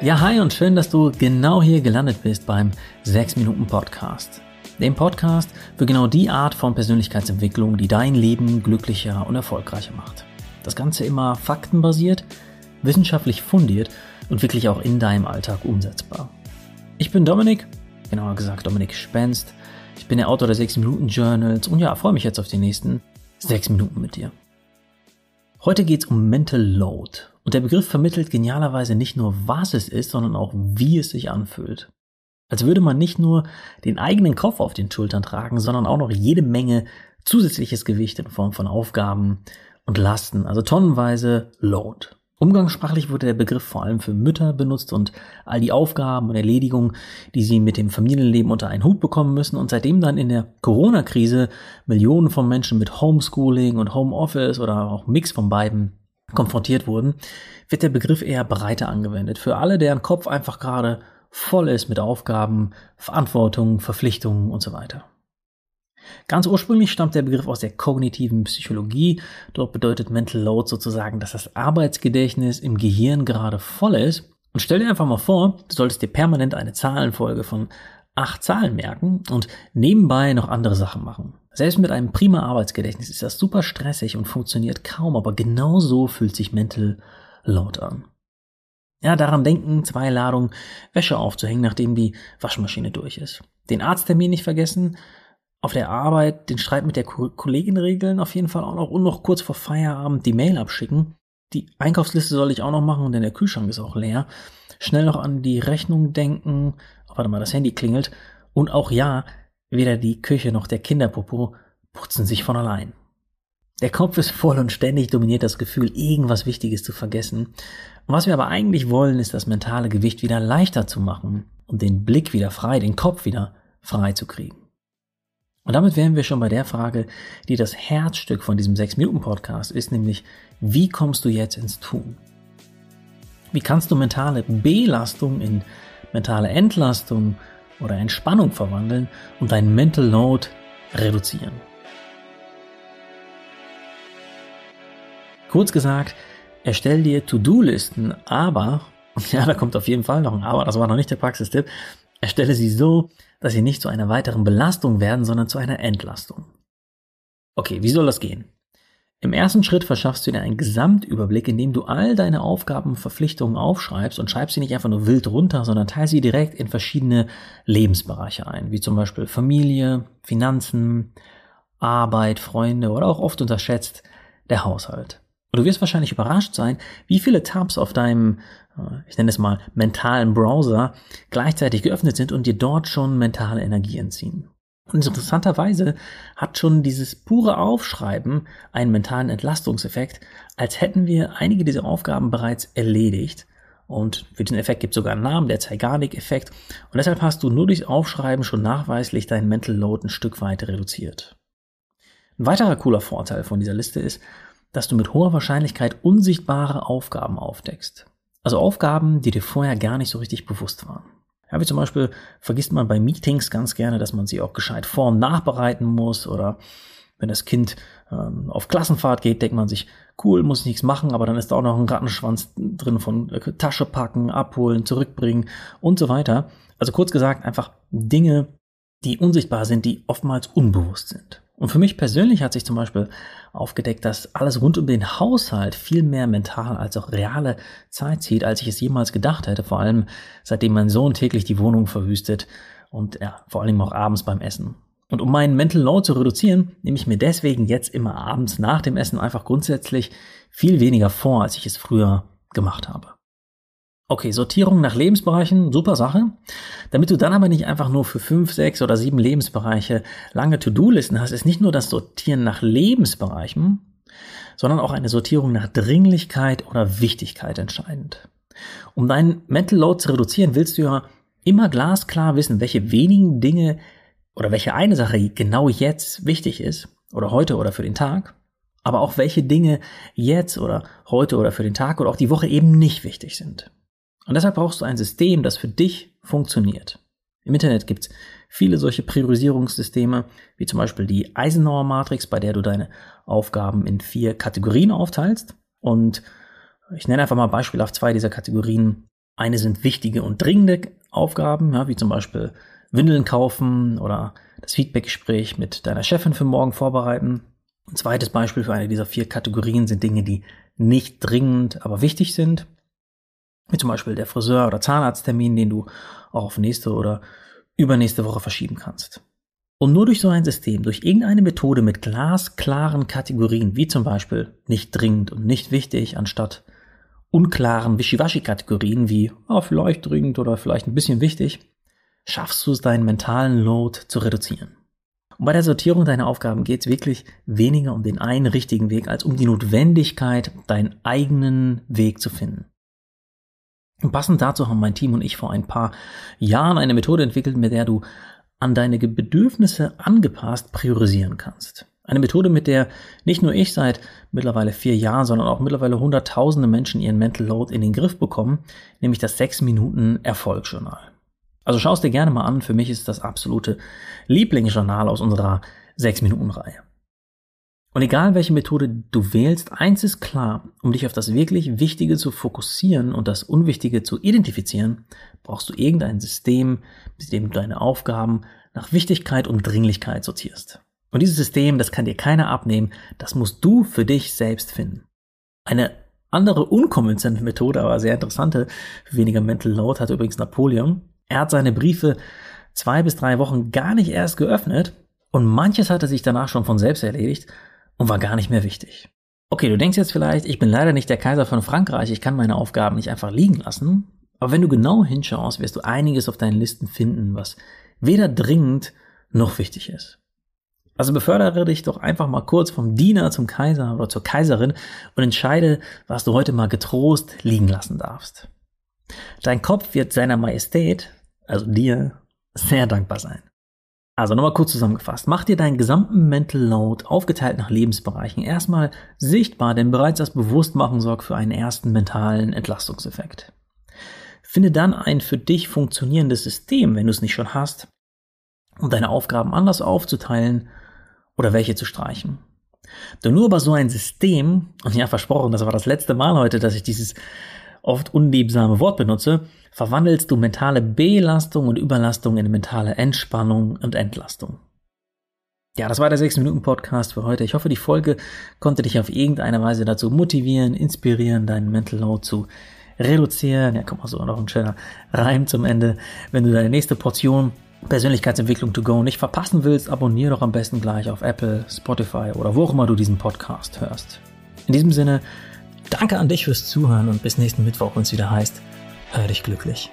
Ja, hi und schön, dass du genau hier gelandet bist beim 6 Minuten Podcast. Dem Podcast für genau die Art von Persönlichkeitsentwicklung, die dein Leben glücklicher und erfolgreicher macht. Das Ganze immer faktenbasiert, wissenschaftlich fundiert und wirklich auch in deinem Alltag umsetzbar. Ich bin Dominik, genauer gesagt Dominik Spenst. Ich bin der Autor der 6 Minuten Journals und ja, freue mich jetzt auf die nächsten 6 Minuten mit dir. Heute geht's um Mental Load und der Begriff vermittelt genialerweise nicht nur, was es ist, sondern auch, wie es sich anfühlt. Als würde man nicht nur den eigenen Kopf auf den Schultern tragen, sondern auch noch jede Menge zusätzliches Gewicht in Form von Aufgaben und Lasten, also tonnenweise Load. Umgangssprachlich wurde der Begriff vor allem für Mütter benutzt und all die Aufgaben und Erledigungen, die sie mit dem Familienleben unter einen Hut bekommen müssen und seitdem dann in der Corona-Krise Millionen von Menschen mit Homeschooling und Homeoffice oder auch Mix von beiden konfrontiert wurden, wird der Begriff eher breiter angewendet. Für alle, deren Kopf einfach gerade voll ist mit Aufgaben, Verantwortung, Verpflichtungen und so weiter. Ganz ursprünglich stammt der Begriff aus der kognitiven Psychologie. Dort bedeutet Mental Load sozusagen, dass das Arbeitsgedächtnis im Gehirn gerade voll ist. Und stell dir einfach mal vor, du solltest dir permanent eine Zahlenfolge von acht Zahlen merken und nebenbei noch andere Sachen machen. Selbst mit einem prima Arbeitsgedächtnis ist das super stressig und funktioniert kaum, aber genau so fühlt sich Mental Load an. Ja, daran denken, zwei Ladungen Wäsche aufzuhängen, nachdem die Waschmaschine durch ist. Den Arzttermin nicht vergessen, auf der Arbeit den Streit mit der Kollegin regeln, auf jeden Fall auch noch und noch kurz vor Feierabend die Mail abschicken. Die Einkaufsliste soll ich auch noch machen, denn der Kühlschrank ist auch leer. Schnell noch an die Rechnung denken. Oh, warte mal, das Handy klingelt. Und auch ja, weder die Küche noch der Kinderpopo putzen sich von allein. Der Kopf ist voll und ständig dominiert das Gefühl, irgendwas Wichtiges zu vergessen. Was wir aber eigentlich wollen, ist das mentale Gewicht wieder leichter zu machen und den Blick wieder frei, den Kopf wieder frei zu kriegen. Und damit wären wir schon bei der Frage, die das Herzstück von diesem 6-Minuten-Podcast ist, nämlich, wie kommst du jetzt ins Tun? Wie kannst du mentale Belastung in mentale Entlastung oder Entspannung verwandeln und dein Mental Load reduzieren? Kurz gesagt, erstell dir To-Do-Listen, aber, ja, da kommt auf jeden Fall noch ein Aber, das war noch nicht der Praxistipp, erstelle sie so, dass sie nicht zu einer weiteren Belastung werden, sondern zu einer Entlastung. Okay, wie soll das gehen? Im ersten Schritt verschaffst du dir einen Gesamtüberblick, indem du all deine Aufgaben und Verpflichtungen aufschreibst und schreibst sie nicht einfach nur wild runter, sondern teilst sie direkt in verschiedene Lebensbereiche ein, wie zum Beispiel Familie, Finanzen, Arbeit, Freunde oder auch oft unterschätzt der Haushalt. Und du wirst wahrscheinlich überrascht sein, wie viele Tabs auf deinem, ich nenne es mal, mentalen Browser gleichzeitig geöffnet sind und dir dort schon mentale Energie entziehen. Und interessanterweise hat schon dieses pure Aufschreiben einen mentalen Entlastungseffekt, als hätten wir einige dieser Aufgaben bereits erledigt. Und für diesen Effekt gibt es sogar einen Namen, der Zeigarnik-Effekt. Und deshalb hast du nur durchs Aufschreiben schon nachweislich deinen Mental Load ein Stück weit reduziert. Ein weiterer cooler Vorteil von dieser Liste ist, dass du mit hoher Wahrscheinlichkeit unsichtbare Aufgaben aufdeckst. Also Aufgaben, die dir vorher gar nicht so richtig bewusst waren. Ja, wie zum Beispiel vergisst man bei Meetings ganz gerne, dass man sie auch gescheit vor- und nachbereiten muss oder wenn das Kind ähm, auf Klassenfahrt geht, denkt man sich, cool, muss ich nichts machen, aber dann ist da auch noch ein Rattenschwanz drin von äh, Tasche packen, abholen, zurückbringen und so weiter. Also kurz gesagt, einfach Dinge, die unsichtbar sind, die oftmals unbewusst sind. Und für mich persönlich hat sich zum Beispiel aufgedeckt, dass alles rund um den Haushalt viel mehr mental als auch reale Zeit zieht, als ich es jemals gedacht hätte. Vor allem seitdem mein Sohn täglich die Wohnung verwüstet und ja, vor allem auch abends beim Essen. Und um meinen Mental Load zu reduzieren, nehme ich mir deswegen jetzt immer abends nach dem Essen einfach grundsätzlich viel weniger vor, als ich es früher gemacht habe. Okay, Sortierung nach Lebensbereichen, super Sache. Damit du dann aber nicht einfach nur für fünf, sechs oder sieben Lebensbereiche lange To-Do-Listen hast, ist nicht nur das Sortieren nach Lebensbereichen, sondern auch eine Sortierung nach Dringlichkeit oder Wichtigkeit entscheidend. Um deinen Mental Load zu reduzieren, willst du ja immer glasklar wissen, welche wenigen Dinge oder welche eine Sache genau jetzt wichtig ist oder heute oder für den Tag, aber auch welche Dinge jetzt oder heute oder für den Tag oder auch die Woche eben nicht wichtig sind. Und deshalb brauchst du ein System, das für dich funktioniert. Im Internet gibt es viele solche Priorisierungssysteme, wie zum Beispiel die Eisenhower Matrix, bei der du deine Aufgaben in vier Kategorien aufteilst. Und ich nenne einfach mal beispielhaft zwei dieser Kategorien. Eine sind wichtige und dringende Aufgaben, ja, wie zum Beispiel Windeln kaufen oder das Feedbackgespräch mit deiner Chefin für morgen vorbereiten. Ein zweites Beispiel für eine dieser vier Kategorien sind Dinge, die nicht dringend, aber wichtig sind. Wie zum Beispiel der Friseur- oder Zahnarzttermin, den du auch auf nächste oder übernächste Woche verschieben kannst. Und nur durch so ein System, durch irgendeine Methode mit glasklaren Kategorien, wie zum Beispiel nicht dringend und nicht wichtig, anstatt unklaren Wischiwaschi-Kategorien wie oh, vielleicht dringend oder vielleicht ein bisschen wichtig, schaffst du es, deinen mentalen Load zu reduzieren. Und bei der Sortierung deiner Aufgaben geht es wirklich weniger um den einen richtigen Weg, als um die Notwendigkeit, deinen eigenen Weg zu finden. Und passend dazu haben mein Team und ich vor ein paar Jahren eine Methode entwickelt, mit der du an deine Bedürfnisse angepasst priorisieren kannst. Eine Methode, mit der nicht nur ich seit mittlerweile vier Jahren, sondern auch mittlerweile hunderttausende Menschen ihren Mental Load in den Griff bekommen, nämlich das 6 Minuten Erfolgsjournal. Also schau es dir gerne mal an, für mich ist das absolute Lieblingsjournal aus unserer 6 Minuten Reihe. Und egal welche Methode du wählst, eins ist klar, um dich auf das wirklich Wichtige zu fokussieren und das Unwichtige zu identifizieren, brauchst du irgendein System, mit dem du deine Aufgaben nach Wichtigkeit und Dringlichkeit sortierst. Und dieses System, das kann dir keiner abnehmen, das musst du für dich selbst finden. Eine andere unkonventionelle Methode, aber sehr interessante, weniger Mental Load, hat übrigens Napoleon. Er hat seine Briefe zwei bis drei Wochen gar nicht erst geöffnet und manches hatte sich danach schon von selbst erledigt und war gar nicht mehr wichtig. Okay, du denkst jetzt vielleicht, ich bin leider nicht der Kaiser von Frankreich, ich kann meine Aufgaben nicht einfach liegen lassen. Aber wenn du genau hinschaust, wirst du einiges auf deinen Listen finden, was weder dringend noch wichtig ist. Also befördere dich doch einfach mal kurz vom Diener zum Kaiser oder zur Kaiserin und entscheide, was du heute mal getrost liegen lassen darfst. Dein Kopf wird seiner Majestät, also dir, sehr dankbar sein. Also nochmal kurz zusammengefasst. Mach dir deinen gesamten Mental Load aufgeteilt nach Lebensbereichen erstmal sichtbar, denn bereits das Bewusstmachen sorgt für einen ersten mentalen Entlastungseffekt. Finde dann ein für dich funktionierendes System, wenn du es nicht schon hast, um deine Aufgaben anders aufzuteilen oder welche zu streichen. Denn nur über so ein System, und ja versprochen, das war das letzte Mal heute, dass ich dieses oft unliebsame Wort benutze, verwandelst du mentale Belastung und Überlastung in mentale Entspannung und Entlastung. Ja, das war der 6-Minuten-Podcast für heute. Ich hoffe, die Folge konnte dich auf irgendeine Weise dazu motivieren, inspirieren, deinen Mental Load zu reduzieren. Ja, komm mal so, noch ein schöner Reim zum Ende. Wenn du deine nächste Portion Persönlichkeitsentwicklung to go nicht verpassen willst, abonniere doch am besten gleich auf Apple, Spotify oder wo auch immer du diesen Podcast hörst. In diesem Sinne, danke an dich fürs Zuhören und bis nächsten Mittwoch, wenn es wieder heißt, hör dich glücklich.